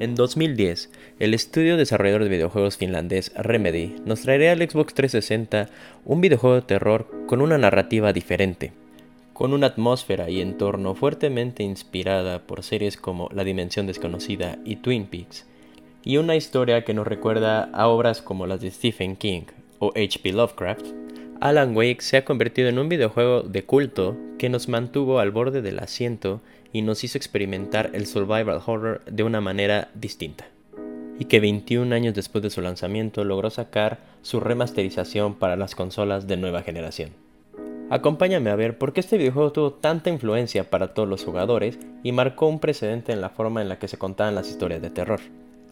En 2010, el estudio desarrollador de videojuegos finlandés Remedy nos traería al Xbox 360 un videojuego de terror con una narrativa diferente, con una atmósfera y entorno fuertemente inspirada por series como La Dimensión Desconocida y Twin Peaks, y una historia que nos recuerda a obras como las de Stephen King o H.P. Lovecraft, Alan Wake se ha convertido en un videojuego de culto que nos mantuvo al borde del asiento y nos hizo experimentar el survival horror de una manera distinta. Y que 21 años después de su lanzamiento logró sacar su remasterización para las consolas de nueva generación. Acompáñame a ver por qué este videojuego tuvo tanta influencia para todos los jugadores y marcó un precedente en la forma en la que se contaban las historias de terror,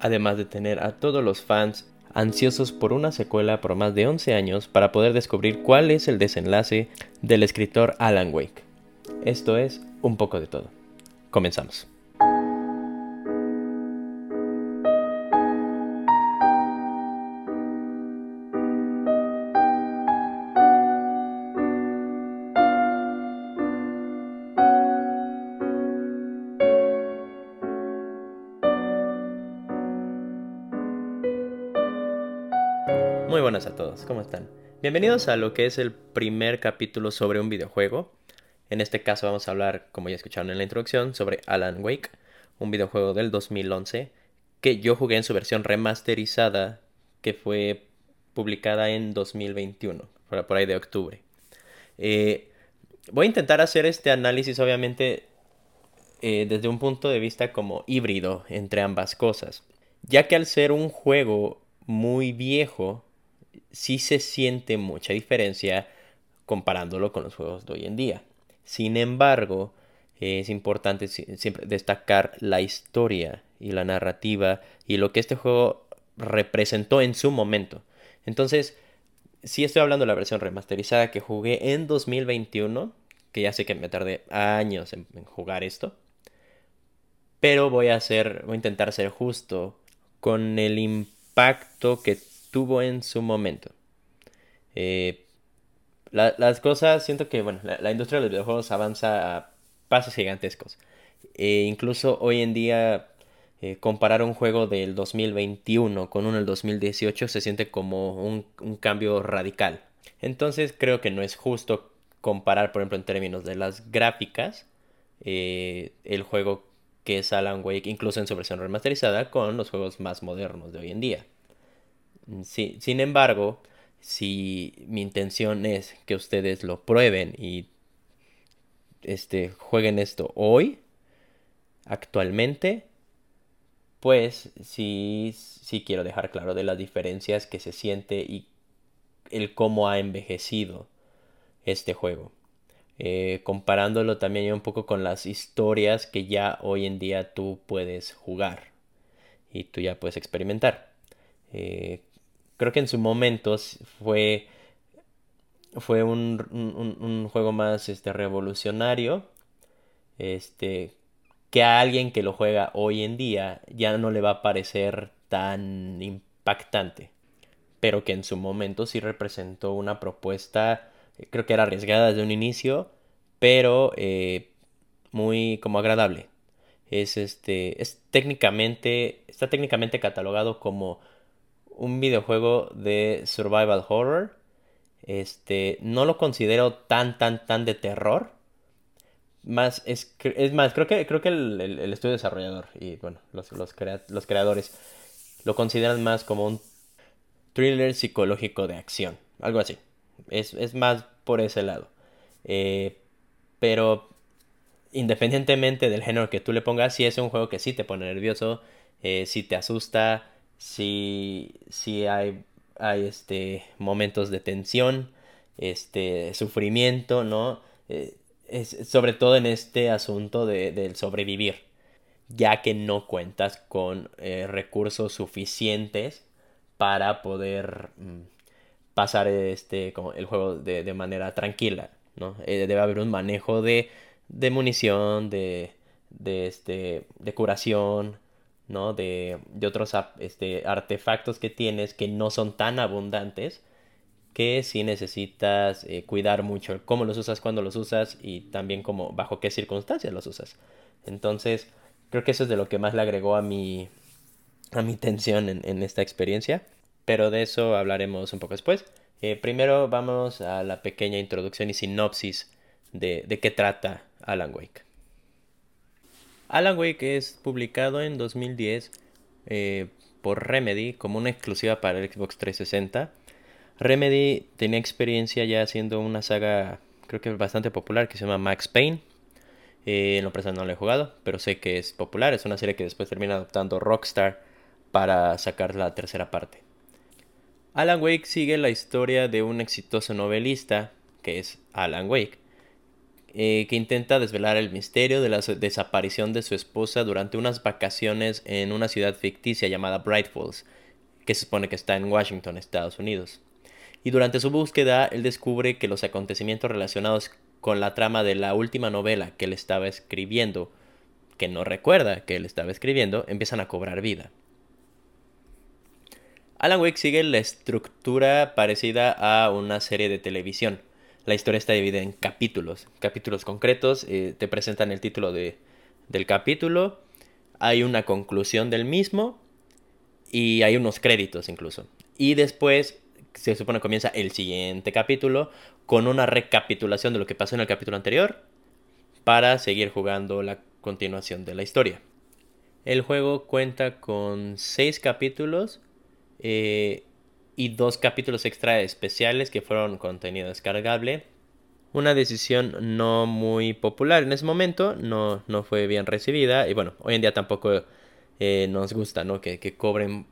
además de tener a todos los fans ansiosos por una secuela por más de 11 años para poder descubrir cuál es el desenlace del escritor Alan Wake. Esto es un poco de todo. Comenzamos. Muy buenas a todos, ¿cómo están? Bienvenidos a lo que es el primer capítulo sobre un videojuego. En este caso vamos a hablar, como ya escucharon en la introducción, sobre Alan Wake, un videojuego del 2011 que yo jugué en su versión remasterizada que fue publicada en 2021, por ahí de octubre. Eh, voy a intentar hacer este análisis obviamente eh, desde un punto de vista como híbrido entre ambas cosas, ya que al ser un juego muy viejo, sí se siente mucha diferencia comparándolo con los juegos de hoy en día. Sin embargo, es importante siempre destacar la historia y la narrativa y lo que este juego representó en su momento. Entonces, si estoy hablando de la versión remasterizada que jugué en 2021, que ya sé que me tardé años en, jugar esto, pero voy a hacer, voy a intentar ser justo con el impacto que tuvo en su momento. Eh, las cosas, siento que bueno, la, industria de los videojuegos avanza a pasos gigantescos. E incluso hoy en día eh, comparar un juego del 2021 con uno del 2018 se siente como un, cambio radical. Entonces creo que no es justo comparar, por ejemplo, en términos de las gráficas, eh, el juego que es Alan Wake, incluso en su versión remasterizada, con los juegos más modernos de hoy en día sin embargo, si mi intención es que ustedes lo prueben y este, jueguen esto hoy, actualmente, pues sí, sí quiero dejar claro de las diferencias que se siente y el cómo ha envejecido este juego. Eh, comparándolo también un poco con las historias que ya hoy en día tú puedes jugar y tú ya puedes experimentar. Eh, creo que en su momento fue, fue un, juego más este, revolucionario. Este, que a alguien que lo juega hoy en día ya no le va a parecer tan impactante. Pero que en su momento sí representó una propuesta, creo que era arriesgada desde un inicio, pero eh, muy como agradable. Es este, es técnicamente, está técnicamente catalogado como un videojuego de survival horror. Este, no lo considero tan, tan, tan de terror. Más, es, es más, creo que, creo que el, estudio desarrollador y bueno, los, los, creadores lo consideran más como un thriller psicológico de acción, algo así. Es, más por ese lado. Eh, pero independientemente del género que tú le pongas, si es un juego que sí te pone nervioso, eh, si te asusta, si, hay, hay este, momentos de tensión, este, sufrimiento, ¿no? Eh, es, sobre todo en este asunto de, del sobrevivir, ya que no cuentas con eh, recursos suficientes para poder mm, pasar este, como el juego de, de manera tranquila, ¿no? Eh, debe haber un manejo de, de munición, de, de, este, de curación, ¿no? De, otros este, artefactos que tienes que no son tan abundantes que sí necesitas eh, cuidar mucho cómo los usas, cuándo los usas y también como bajo qué circunstancias los usas. Entonces, creo que eso es de lo que más le agregó a mi, a mi tensión en, esta experiencia, pero de eso hablaremos un poco después. Eh, primero vamos a la pequeña introducción y sinopsis de, de qué trata Alan Wake. Alan Wake es publicado en 2010 eh, por Remedy como una exclusiva para el Xbox 360. Remedy tenía experiencia ya haciendo una saga creo que bastante popular que se llama Max Payne. Eh, en lo personal no lo he jugado, pero sé que es popular. Es una serie que después termina adoptando Rockstar para sacar la tercera parte. Alan Wake sigue la historia de un exitoso novelista, que es Alan Wake, eh, que intenta desvelar el misterio de la desaparición de su esposa durante unas vacaciones en una ciudad ficticia llamada Bright Falls, que se supone que está en Washington, Estados Unidos. Y durante su búsqueda, él descubre que los acontecimientos relacionados con la trama de la última novela que él estaba escribiendo, que no recuerda que él estaba escribiendo, empiezan a cobrar vida. Alan Wake sigue la estructura parecida a una serie de televisión la historia está dividida en capítulos, capítulos concretos, eh, te presentan el título de, del capítulo, hay una conclusión del mismo y hay unos créditos incluso. Y después se supone que comienza el siguiente capítulo con una recapitulación de lo que pasó en el capítulo anterior para seguir jugando la continuación de la historia. El juego cuenta con seis capítulos eh, y dos capítulos extra especiales que fueron contenido descargable. Una decisión no muy popular en ese momento, no, no fue bien recibida y bueno, hoy en día tampoco eh, nos gusta ¿no? que, cobren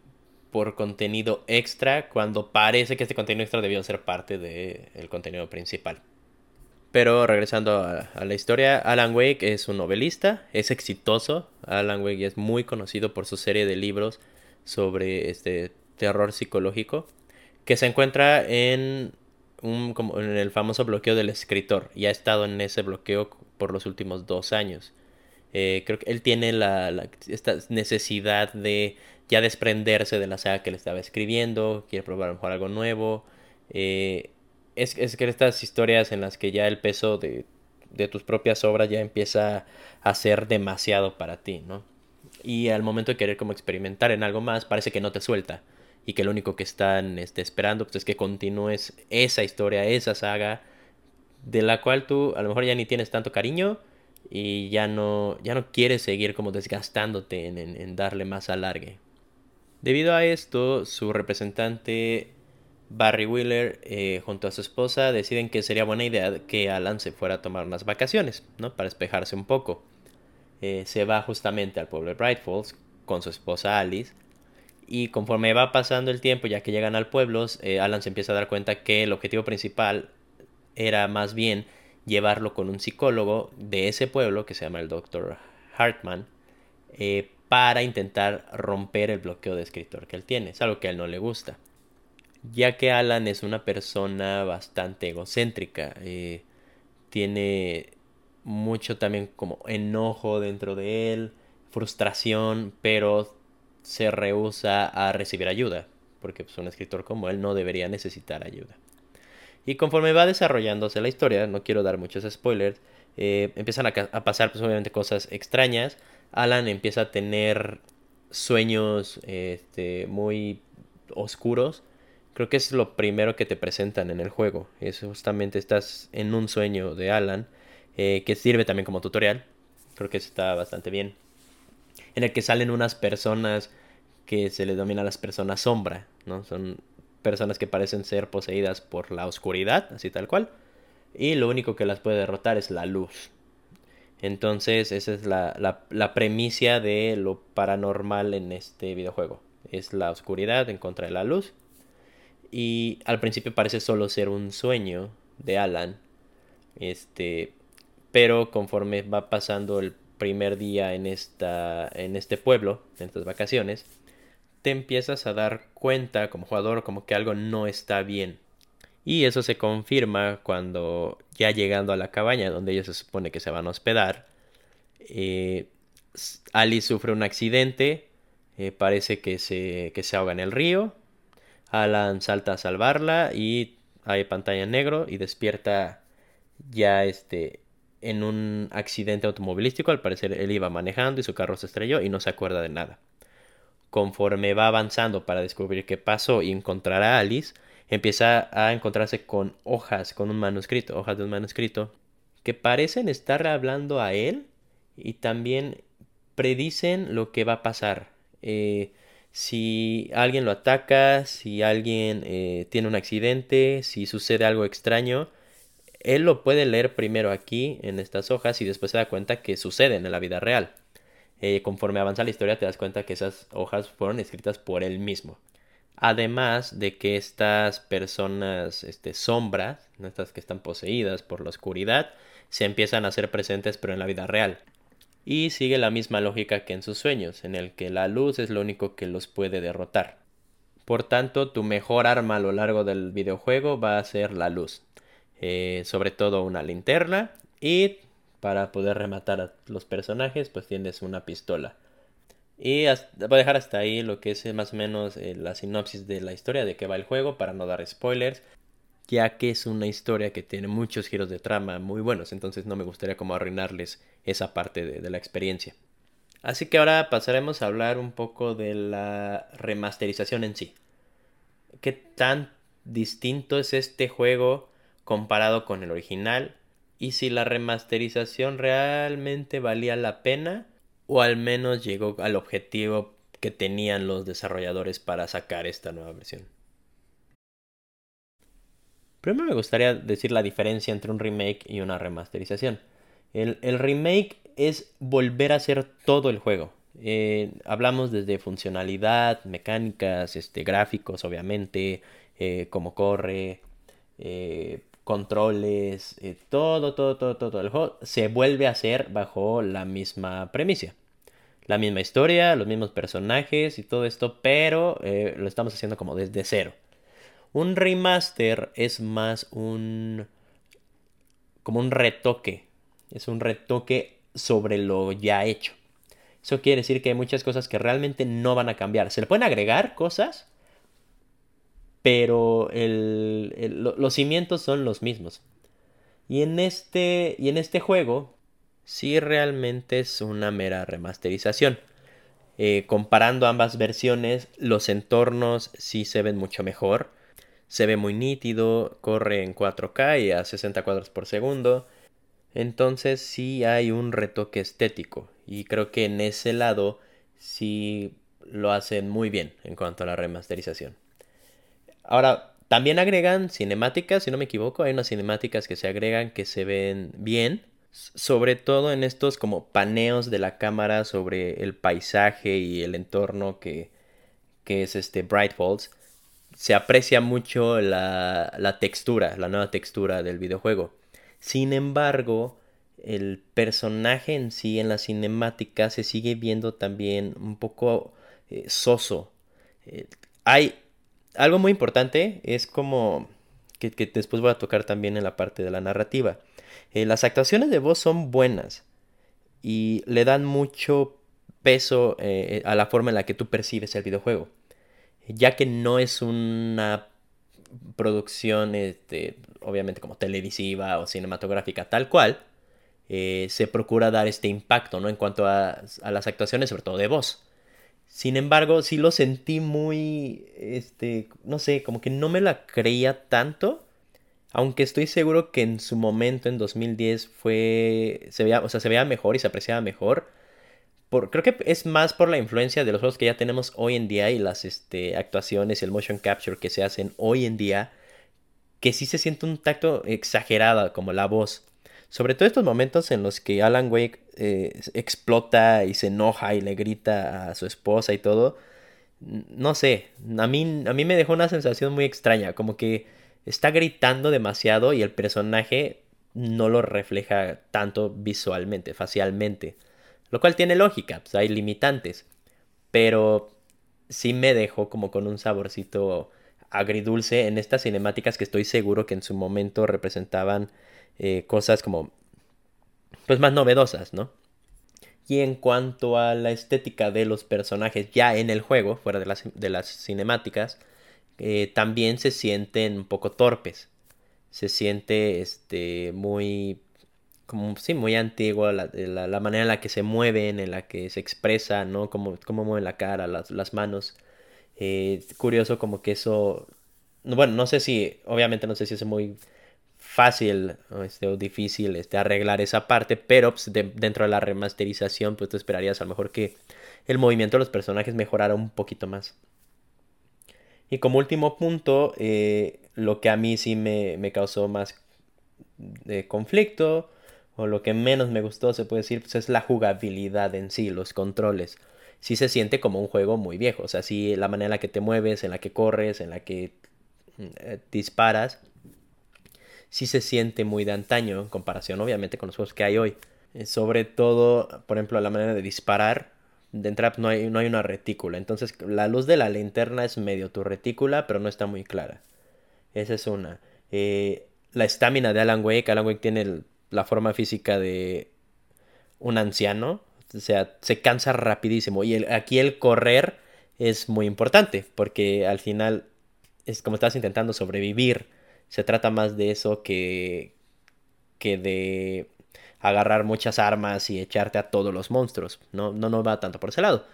por contenido extra cuando parece que este contenido extra debió ser parte del contenido principal. Pero regresando a, a, la historia, Alan Wake es un novelista, es exitoso. Alan Wake es muy conocido por su serie de libros sobre este terror psicológico que se encuentra en, un, como en el famoso bloqueo del escritor y ha estado en ese bloqueo por los últimos dos años. Eh, creo que él tiene la, esta necesidad de ya desprenderse de la saga que le estaba escribiendo, quiere probar a mejor algo nuevo. Eh, es, es, que estas historias en las que ya el peso de, de, tus propias obras ya empieza a ser demasiado para ti, ¿no? Y al momento de querer como experimentar en algo más, parece que no te suelta y que lo único que están este, esperando pues, es que continúes esa historia, esa saga, de la cual tú a lo mejor ya ni tienes tanto cariño y ya no, ya no quieres seguir como desgastándote en, darle más alargue. Debido a esto, su representante Barry Wheeler eh, junto a su esposa deciden que sería buena idea que Alan se fuera a tomar unas vacaciones, ¿no? Para despejarse un poco. Eh, se va justamente al pueblo de Bright Falls con su esposa Alice y conforme va pasando el tiempo, ya que llegan al pueblo, eh, Alan se empieza a dar cuenta que el objetivo principal era más bien llevarlo con un psicólogo de ese pueblo, que se llama el Dr. Hartman, eh, para intentar romper el bloqueo de escritor que él tiene. Es algo que a él no le gusta. Ya que Alan es una persona bastante egocéntrica, eh, tiene mucho también como enojo dentro de él, frustración, pero se rehúsa a recibir ayuda, porque pues, un escritor como él no debería necesitar ayuda. Y conforme va desarrollándose la historia, no quiero dar muchos spoilers, eh, empiezan a, pasar pues obviamente cosas extrañas. Alan empieza a tener sueños este, muy oscuros. Creo que es lo primero que te presentan en el juego. Es justamente estás en un sueño de Alan, eh, que sirve también como tutorial. Creo que está bastante bien en el que salen unas personas que se les denomina las personas sombra, ¿no? Son personas que parecen ser poseídas por la oscuridad, así tal cual, y lo único que las puede derrotar es la luz. Entonces, esa es la, la, la premisa de lo paranormal en este videojuego. Es la oscuridad en contra de la luz. Y al principio parece solo ser un sueño de Alan. Este. Pero conforme va pasando el primer día en, esta, en este pueblo, en estas vacaciones, te empiezas a dar cuenta como jugador como que algo no está bien. Y eso se confirma cuando ya llegando a la cabaña donde ellos se supone que se van a hospedar, eh, Alice sufre un accidente, eh, parece que se, que se ahoga en el río, Alan salta a salvarla y hay pantalla en negro y despierta ya este en un accidente automovilístico. Al parecer él iba manejando y su carro se estrelló y no se acuerda de nada. conforme va avanzando para descubrir qué pasó y encontrar a Alice, empieza a encontrarse con hojas, con un manuscrito, hojas de un manuscrito, que parecen estar hablando a él y también predicen lo que va a pasar. Eh, si alguien lo ataca, si alguien eh, tiene un accidente, si sucede algo extraño, él lo puede leer primero aquí en estas hojas y después se da cuenta que suceden en la vida real. Eh, conforme avanza la historia te das cuenta que esas hojas fueron escritas por él mismo. Además de que estas personas este, sombras, estas que están poseídas por la oscuridad, se empiezan a hacer presentes pero en la vida real. Y sigue la misma lógica que en sus sueños, en el que la luz es lo único que los puede derrotar. Por tanto, tu mejor arma a lo largo del videojuego va a ser la luz. Eh, sobre todo una linterna y para poder rematar a los personajes pues tienes una pistola. Y voy a dejar hasta ahí lo que es eh, más o menos eh, la sinopsis de la historia de qué va el juego para no dar spoilers, ya que es una historia que tiene muchos giros de trama muy buenos, entonces no me gustaría como arruinarles esa parte de la experiencia. Así que ahora pasaremos a hablar un poco de la remasterización en sí. ¿Qué tan distinto es este juego comparado con el original y si la remasterización realmente valía la pena o al menos llegó al objetivo que tenían los desarrolladores para sacar esta nueva versión. Primero me gustaría decir la diferencia entre un remake y una remasterización. El, remake es volver a hacer todo el juego. Eh, hablamos desde funcionalidad, mecánicas, este, gráficos, obviamente, eh, cómo corre, eh, controles, eh, todo, todo, todo, todo el juego se vuelve a hacer bajo la misma premisa. La misma historia, los mismos personajes y todo esto, pero eh, lo estamos haciendo como desde cero. Un remaster es más un... como un retoque. Es un retoque sobre lo ya hecho. Eso quiere decir que hay muchas cosas que realmente no van a cambiar. Se le pueden agregar cosas, pero los cimientos son los mismos. Y en este, y en este juego, sí realmente es una mera remasterización. Eh, comparando ambas versiones, los entornos sí se ven mucho mejor. Se ve muy nítido, corre en 4K y a 60 cuadros por segundo. Entonces sí hay un retoque estético. Y creo que en ese lado sí lo hacen muy bien en cuanto a la remasterización. Ahora, también agregan cinemáticas, si no me equivoco, hay unas cinemáticas que se agregan que se ven bien, sobre todo en estos como paneos de la cámara sobre el paisaje y el entorno que, que es este Bright Falls. Se aprecia mucho la, la textura, la nueva textura del videojuego. Sin embargo, el personaje en sí en la cinemática se sigue viendo también un poco eh, soso. Eh, hay algo muy importante es como que, después voy a tocar también en la parte de la narrativa. Eh, las actuaciones de voz son buenas y le dan mucho peso eh, a la forma en la que tú percibes el videojuego, ya que no es una producción, este, obviamente como televisiva o cinematográfica tal cual, eh, se procura dar este impacto, ¿no? En cuanto a, a las actuaciones, sobre todo de voz. Sin embargo, sí lo sentí muy, este, no sé, como que no me la creía tanto. Aunque estoy seguro que en su momento, en 2010, fue, se veía, o sea, se veía mejor y se apreciaba mejor. Por, creo que es más por la influencia de los juegos que ya tenemos hoy en día y las este, actuaciones y el motion capture que se hacen hoy en día, que sí se siente un tacto exagerado, como la voz. Sobre todo estos momentos en los que Alan Wake eh, explota y se enoja y le grita a su esposa y todo. No sé, a mí, a mí me dejó una sensación muy extraña, como que está gritando demasiado y el personaje no lo refleja tanto visualmente, facialmente. Lo cual tiene lógica, pues hay limitantes. Pero sí me dejó como con un saborcito agridulce en estas cinemáticas que estoy seguro que en su momento representaban eh, cosas como pues más novedosas, ¿no? Y en cuanto a la estética de los personajes ya en el juego, fuera de las, de las cinemáticas, eh, también se sienten un poco torpes. Se siente este, muy como, sí, muy antiguo, la, la, manera en la que se mueven, en la que se expresa, ¿no? Cómo, cómo mueven la cara, las, las manos. Eh, curioso como que eso, bueno, no sé si, obviamente no sé si es muy fácil este, o difícil este, arreglar esa parte, pero pues, dentro de la remasterización, pues tú esperarías a lo mejor que el movimiento de los personajes mejorara un poquito más. Y como último punto, eh, lo que a mí sí me, me causó más de conflicto, o lo que menos me gustó, se puede decir, pues es la jugabilidad en sí, los controles. Sí se siente como un juego muy viejo, o sea, sí la manera en la que te mueves, en la que corres, en la que eh, disparas, sí se siente muy de antaño en comparación obviamente con los juegos que hay hoy. Eh, sobre todo, por ejemplo, la manera de disparar. De entrada no hay, no hay una retícula. Entonces la luz de la linterna es medio tu retícula, pero no está muy clara. Esa es una. Eh, la estamina de Alan Wake. Alan Wake tiene la forma física de un anciano. O sea, se cansa rapidísimo. Y aquí el correr es muy importante. Porque al final es como estás intentando sobrevivir. Se trata más de eso que, que de agarrar muchas armas y echarte a todos los monstruos. No, no, va tanto por ese lado.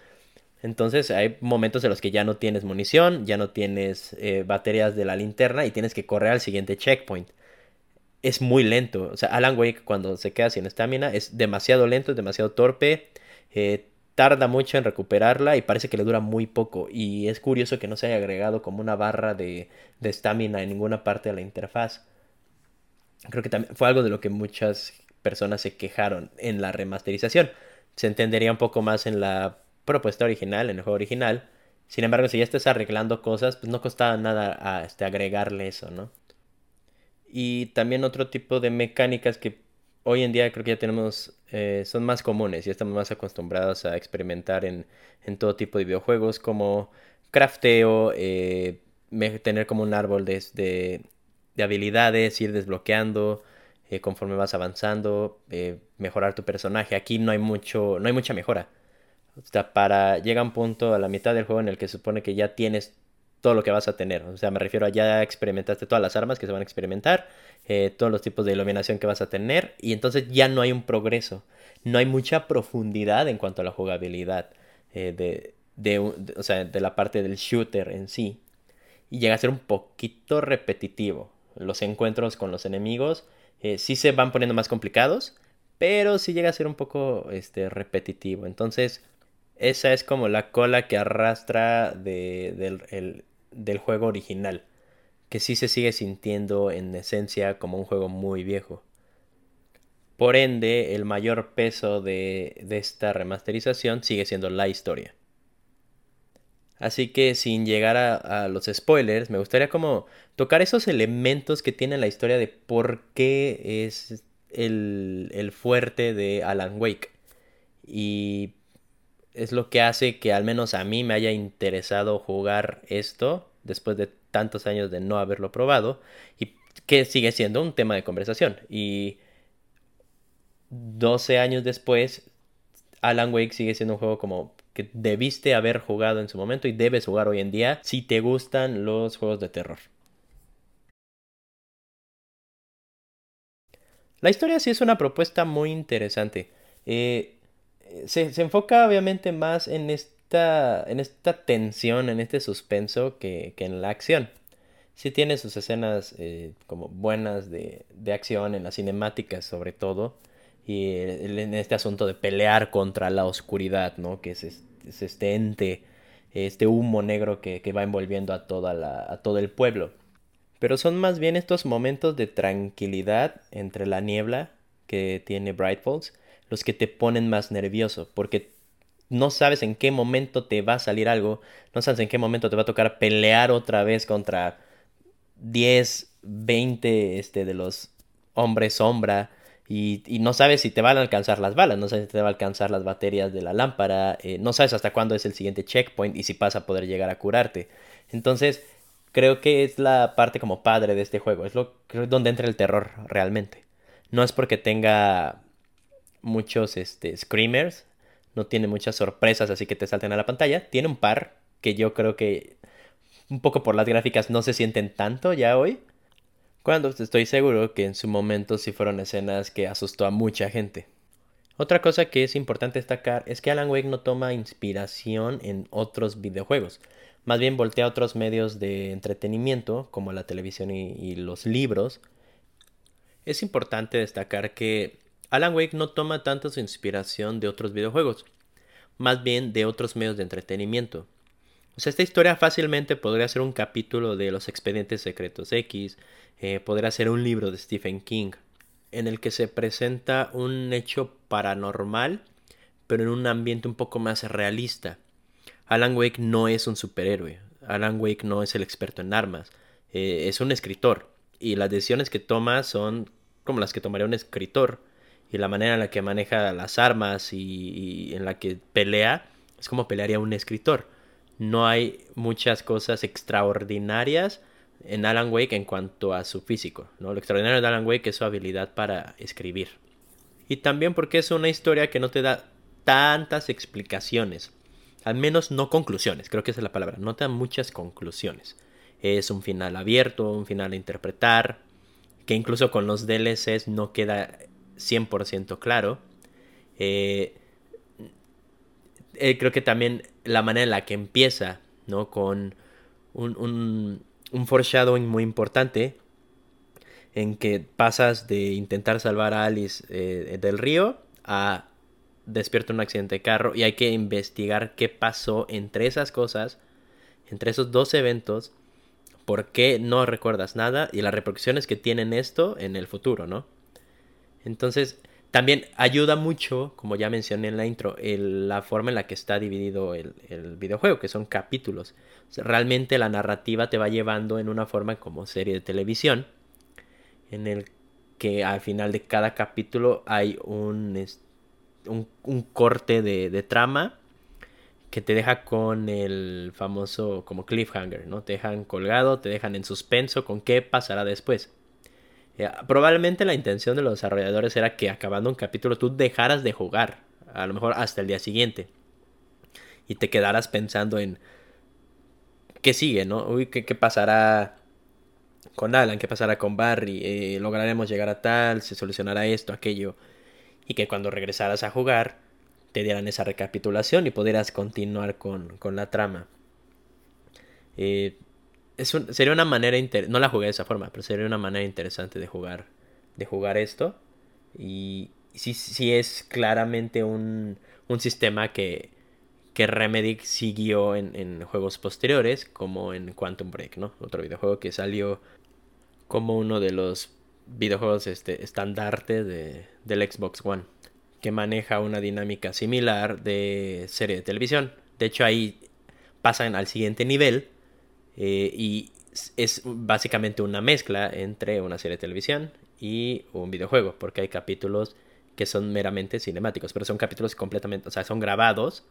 Entonces hay momentos en los que ya no tienes munición, ya no tienes eh, baterías de la linterna y tienes que correr al siguiente checkpoint. Es muy lento. O sea, Alan Wake cuando se queda sin estamina es demasiado lento, es demasiado torpe. Eh, tarda mucho en recuperarla y parece que le dura muy poco. Y es curioso que no se haya agregado como una barra de estamina en ninguna parte de la interfaz. Creo que también fue algo de lo que muchas personas se quejaron en la remasterización. Se entendería un poco más en la propuesta original, en el juego original. Sin embargo, si ya estás arreglando cosas, pues no costaba nada este, agregarle eso, ¿no? Y también otro tipo de mecánicas que hoy en día creo que ya tenemos, eh, son más comunes y estamos más acostumbrados a experimentar en, todo tipo de videojuegos como crafteo, eh, tener como un árbol de, de, habilidades, ir desbloqueando eh, conforme vas avanzando, mejorar tu personaje. Aquí no hay mucho, no hay mucha mejora. O sea, para llega un punto a la mitad del juego en el que supone que ya tienes todo lo que vas a tener. O sea, me refiero a ya experimentaste todas las armas que se van a experimentar, eh, todos los tipos de iluminación que vas a tener, y entonces ya no hay un progreso. No hay mucha profundidad en cuanto a la jugabilidad eh, de, de, o sea, de la parte del shooter en sí. Y llega a ser un poquito repetitivo. Los encuentros con los enemigos eh, sí se van poniendo más complicados, pero sí llega a ser un poco este, repetitivo. Entonces, esa es como la cola que arrastra del, del juego original, que sí se sigue sintiendo en esencia como un juego muy viejo. Por ende, el mayor peso de, de esta remasterización sigue siendo la historia. Así que sin llegar a, los spoilers, me gustaría como tocar esos elementos que tiene la historia de por qué es el, el fuerte de Alan Wake. Y es lo que hace que al menos a mí me haya interesado jugar esto después de tantos años de no haberlo probado y que sigue siendo un tema de conversación. Y 12 años después, Alan Wake sigue siendo un juego como que debiste haber jugado en su momento y debes jugar hoy en día si te gustan los juegos de terror. La historia sí es una propuesta muy interesante. Eh, se, enfoca obviamente más en esta, en esta tensión, en este suspenso que, en la acción. Sí tiene sus escenas eh, como buenas de, acción, en las cinemáticas sobre todo, y en este asunto de pelear contra la oscuridad, ¿no? Que es, este ente, este humo negro que, va envolviendo a, toda la, a todo el pueblo. Pero son más bien estos momentos de tranquilidad entre la niebla que tiene Bright Falls los que te ponen más nervioso, porque no sabes en qué momento te va a salir algo, no sabes en qué momento te va a tocar pelear otra vez contra 10, 20 este, de los hombres sombra. Y, no sabes si te van a alcanzar las balas, no sabes si te va a alcanzar las baterías de la lámpara, eh, no sabes hasta cuándo es el siguiente checkpoint y si vas a poder llegar a curarte. Entonces, creo que es la parte como padre de este juego, es lo donde entra el terror realmente. No es porque tenga muchos este, screamers, no tiene muchas sorpresas así que te salten a la pantalla. Tiene un par que yo creo que un poco por las gráficas no se sienten tanto ya hoy. Cuando estoy seguro que en su momento sí fueron escenas que asustó a mucha gente. Otra cosa que es importante destacar es que Alan Wake no toma inspiración en otros videojuegos, más bien voltea a otros medios de entretenimiento como la televisión y, los libros. Es importante destacar que Alan Wake no toma tanto su inspiración de otros videojuegos, más bien de otros medios de entretenimiento. O sea, esta historia fácilmente podría ser un capítulo de Los Expedientes Secretos X, eh, podría ser un libro de Stephen King, en el que se presenta un hecho paranormal, pero en un ambiente un poco más realista. Alan Wake no es un superhéroe, Alan Wake no es el experto en armas, eh, es un escritor, y las decisiones que toma son como las que tomaría un escritor, y la manera en la que maneja las armas y en la que pelea es como pelearía un escritor. No hay muchas cosas extraordinarias en Alan Wake en cuanto a su físico. ¿no? Lo extraordinario de Alan Wake es su habilidad para escribir. Y también porque es una historia que no te da tantas explicaciones. Al menos no conclusiones, creo que esa es la palabra. No te da muchas conclusiones. Es un final abierto, un final a interpretar, que incluso con los DLCs no queda 100% claro. Eh, eh, creo que también la manera en la que empieza, ¿no? Con un un foreshadowing muy importante en que pasas de intentar salvar a Alice eh, del río a despierta un accidente de carro y hay que investigar qué pasó entre esas cosas, entre esos dos eventos, por qué no recuerdas nada y las repercusiones que tienen esto en el futuro, ¿no? Entonces, también ayuda mucho, como ya mencioné en la intro, la forma en la que está dividido el, videojuego, que son capítulos. realmente la narrativa te va llevando en una forma como serie de televisión, en el que al final de cada capítulo hay un, un, corte de, de, trama que te deja con el famoso como cliffhanger, ¿no? Te dejan colgado, te dejan en suspenso con qué pasará después. Probablemente la intención de los desarrolladores era que acabando un capítulo tú dejaras de jugar, a lo mejor hasta el día siguiente, y te quedaras pensando en qué sigue, ¿no? Uy, qué, pasará con Alan, qué pasará con Barry, eh, lograremos llegar a tal, se solucionará esto, aquello, y que cuando regresaras a jugar te dieran esa recapitulación y pudieras continuar con, con la trama. Eh, sería una manera no la jugué de esa forma, pero sería una manera interesante de jugar de jugar esto y sí, es claramente un, un sistema que, que Remedy siguió en, en, juegos posteriores como en Quantum Break, ¿no? Otro videojuego que salió como uno de los videojuegos este, estandarte de, del Xbox One que maneja una dinámica similar de serie de televisión. De hecho ahí pasan al siguiente nivel eh, y es básicamente una mezcla entre una serie de televisión y un videojuego, porque hay capítulos que son meramente cinemáticos, pero son capítulos completamente, o sea, son grabados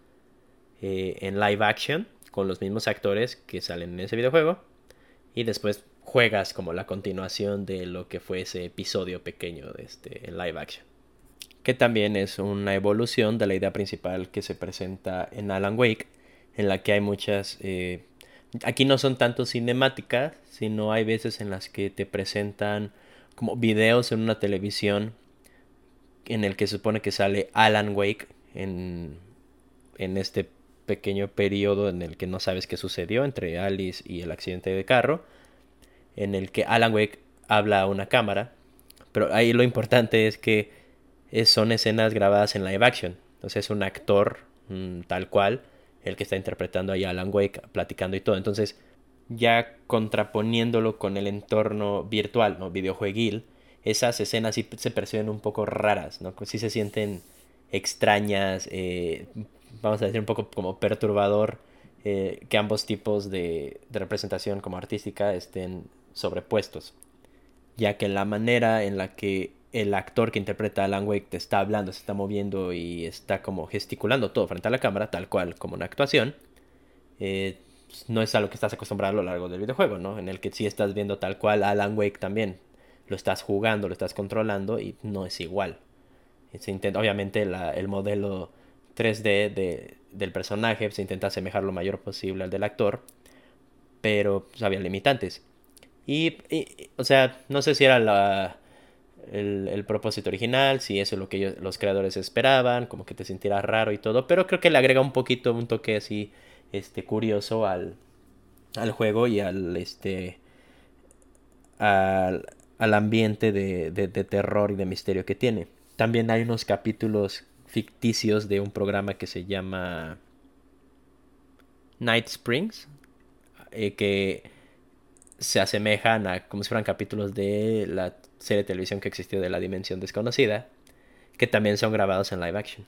eh, en live action con los mismos actores que salen en ese videojuego y después juegas como la continuación de lo que fue ese episodio pequeño de este en live action. Que también es una evolución de la idea principal que se presenta en Alan Wake en la que hay muchas eh, Aquí no son tanto cinemáticas, sino hay veces en las que te presentan como videos en una televisión en el que se supone que sale Alan Wake en, en este pequeño periodo en el que no sabes qué sucedió entre Alice y el accidente de carro, en el que Alan Wake habla a una cámara, pero ahí lo importante es que son escenas grabadas en live action, entonces es un actor mm, tal cual el que está interpretando ahí a Alan Wake, platicando y todo. Entonces, ya contraponiéndolo con el entorno virtual, ¿no? Videojueguil, esas escenas sí se perciben un poco raras, ¿no? Sí se sienten extrañas, eh, vamos a decir un poco como perturbador eh, que ambos tipos de, de representación como artística estén sobrepuestos, ya que la manera en la que el actor que interpreta a Alan Wake te está hablando, se está moviendo y está como gesticulando todo frente a la cámara, tal cual como una actuación, eh, no es a lo que estás acostumbrado a lo largo del videojuego, ¿no? En el que sí estás viendo tal cual a Alan Wake también. Lo estás jugando, lo estás controlando y no es igual. Se intenta, obviamente el modelo 3D de, del personaje se intenta asemejar lo mayor posible al del actor, pero pues, había limitantes. Y, o sea, no sé si era la, el, propósito original, si eso es lo que los creadores esperaban, como que te sintieras raro y todo, pero creo que le agrega un poquito, un toque así, este, curioso al, al juego y al, este, al, al ambiente de, de, terror y de misterio que tiene. También hay unos capítulos ficticios de un programa que se llama Night Springs, eh, que se asemejan a como si fueran capítulos de la serie de televisión que existió de la Dimensión Desconocida, que también son grabados en live action.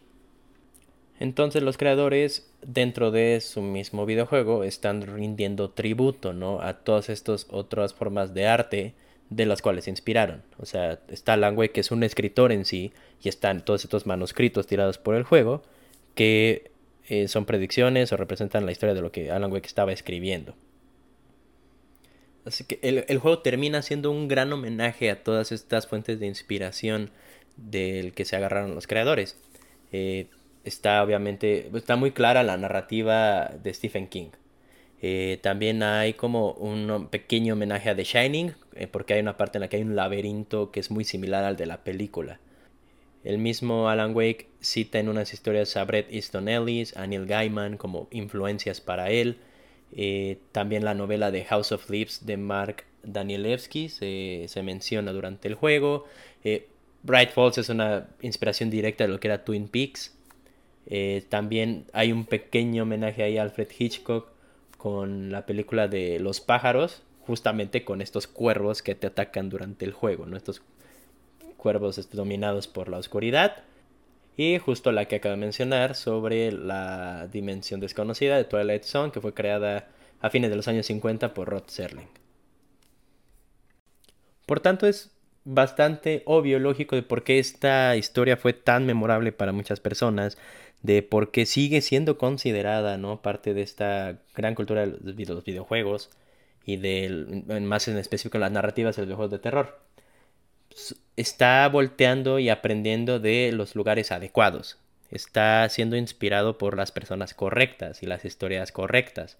Entonces los creadores dentro de su mismo videojuego están rindiendo tributo, ¿no? A todas estas otras formas de arte de las cuales se inspiraron. O sea, está Alan Wake, que es un escritor en sí, y están todos estos manuscritos tirados por el juego, que eh, son predicciones o representan la historia de lo que Alan Wake estaba escribiendo. Así que el, juego termina siendo un gran homenaje a todas estas fuentes de inspiración del que se agarraron los creadores. Eh, está obviamente, está muy clara la narrativa de Stephen King. Eh, también hay como un pequeño homenaje a The Shining, eh, porque hay una parte en la que hay un laberinto que es muy similar al de la película. El mismo Alan Wake cita en unas historias a Bret Easton Ellis, a Neil Gaiman como influencias para él. Eh, también la novela de House of Leaves de Mark Danielewski se, menciona durante el juego. Eh, Bright Falls es una inspiración directa de lo que era Twin Peaks. Eh, también hay un pequeño homenaje ahí a Alfred Hitchcock con la película de Los pájaros, justamente con estos cuervos que te atacan durante el juego, ¿no? Estos cuervos dominados por la oscuridad. Y justo la que acabo de mencionar sobre la dimensión desconocida de Twilight Zone, que fue creada a fines de los años 50 por Rod Serling. Por tanto, es bastante obvio, lógico, de por qué esta historia fue tan memorable para muchas personas, de por qué sigue siendo considerada, ¿no? Parte de esta gran cultura de los videojuegos y de, más en específico, las narrativas de los videojuegos de terror está volteando y aprendiendo de los lugares adecuados. Está siendo inspirado por las personas correctas y las historias correctas.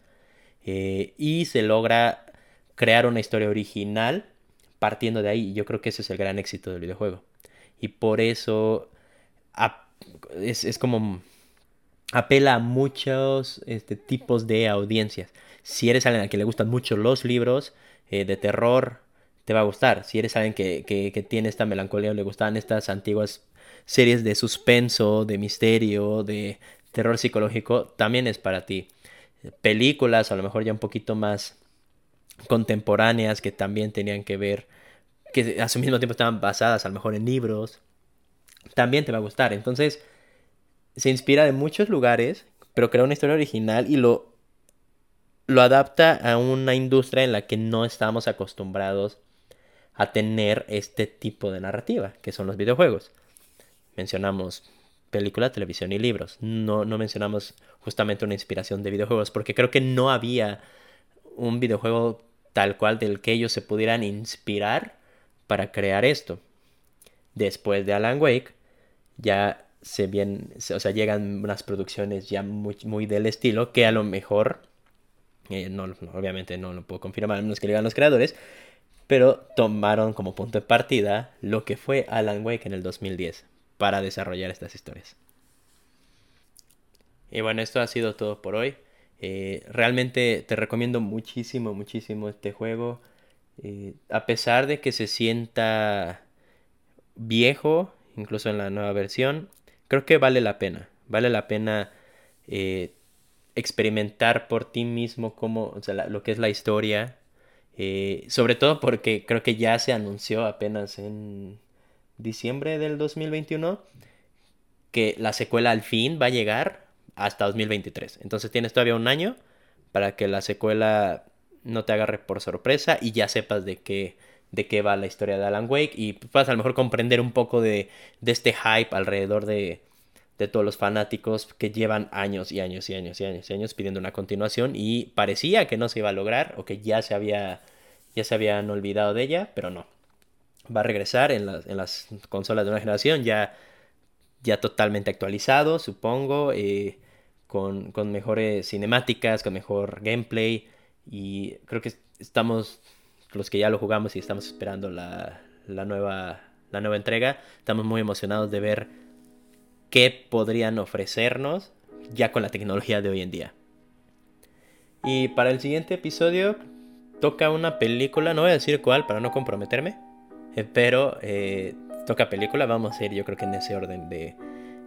Eh, y se logra crear una historia original partiendo de ahí. Yo creo que ese es el gran éxito del videojuego. Y por eso es, como apela a muchos este, tipos de audiencias. Si eres alguien a quien le gustan mucho los libros eh, de terror, te va a gustar. Si eres alguien que, tiene esta melancolía o le gustan estas antiguas series de suspenso, de misterio, de terror psicológico, también es para ti. Películas, a lo mejor ya un poquito más contemporáneas que también tenían que ver, que a su mismo tiempo estaban basadas a lo mejor en libros, también te va a gustar. Entonces, se inspira de muchos lugares, pero crea una historia original y lo, lo adapta a una industria en la que no estamos acostumbrados a tener este tipo de narrativa, que son los videojuegos. Mencionamos película, televisión y libros. No, no mencionamos justamente una inspiración de videojuegos, porque creo que no había un videojuego tal cual del que ellos se pudieran inspirar para crear esto. Después de Alan Wake, ya se bien, o sea, llegan unas producciones ya muy, muy del estilo que a lo mejor, eh, no, obviamente no lo puedo confirmar, menos que digan los creadores, pero tomaron como punto de partida lo que fue Alan Wake en el 2010 para desarrollar estas historias. Y bueno, esto ha sido todo por hoy. Eh, realmente te recomiendo muchísimo, muchísimo este juego. Eh, a pesar de que se sienta viejo, incluso en la nueva versión, creo que vale la pena. Vale la pena eh, experimentar por ti mismo cómo, lo que es la historia, eh, sobre todo porque creo que ya se anunció apenas en diciembre del 2021 que la secuela al fin va a llegar hasta 2023. Entonces tienes todavía un año para que la secuela no te agarre por sorpresa y ya sepas de qué, de qué va la historia de Alan Wake y puedas a lo mejor comprender un poco de, de este hype alrededor de, de todos los fanáticos que llevan años y años y años y años y años pidiendo una continuación y parecía que no se iba a lograr o que ya se había ya se habían olvidado de ella, pero no. Va a regresar en, las consolas de una generación ya, ya totalmente actualizado, supongo, eh, con, con mejores cinemáticas, con mejor gameplay y creo que estamos los que ya lo jugamos y estamos esperando la, la, nueva, la nueva entrega, estamos muy emocionados de ver qué podrían ofrecernos ya con la tecnología de hoy en día. Y para el siguiente episodio toca una película, no voy a decir cuál para no comprometerme, eh, pero eh, toca película, vamos a ir yo creo que en ese orden de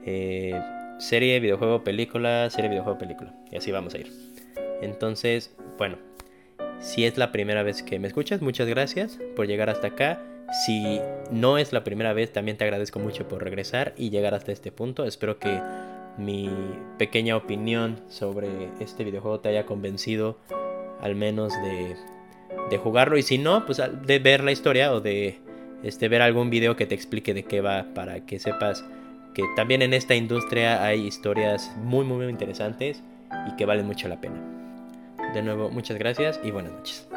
eh, serie, videojuego, película, serie, videojuego, película. Y así vamos a ir. Entonces, bueno, si es la primera vez que me escuchas, muchas gracias por llegar hasta acá. Si no es la primera vez, también te agradezco mucho por regresar y llegar hasta este punto. Espero que mi pequeña opinión sobre este videojuego te haya convencido al menos de, de jugarlo. Y si no, pues de ver la historia o de este, ver algún video que te explique de qué va para que sepas que también en esta industria hay historias muy muy muy interesantes y que valen mucho la pena. De nuevo, muchas gracias y buenas noches.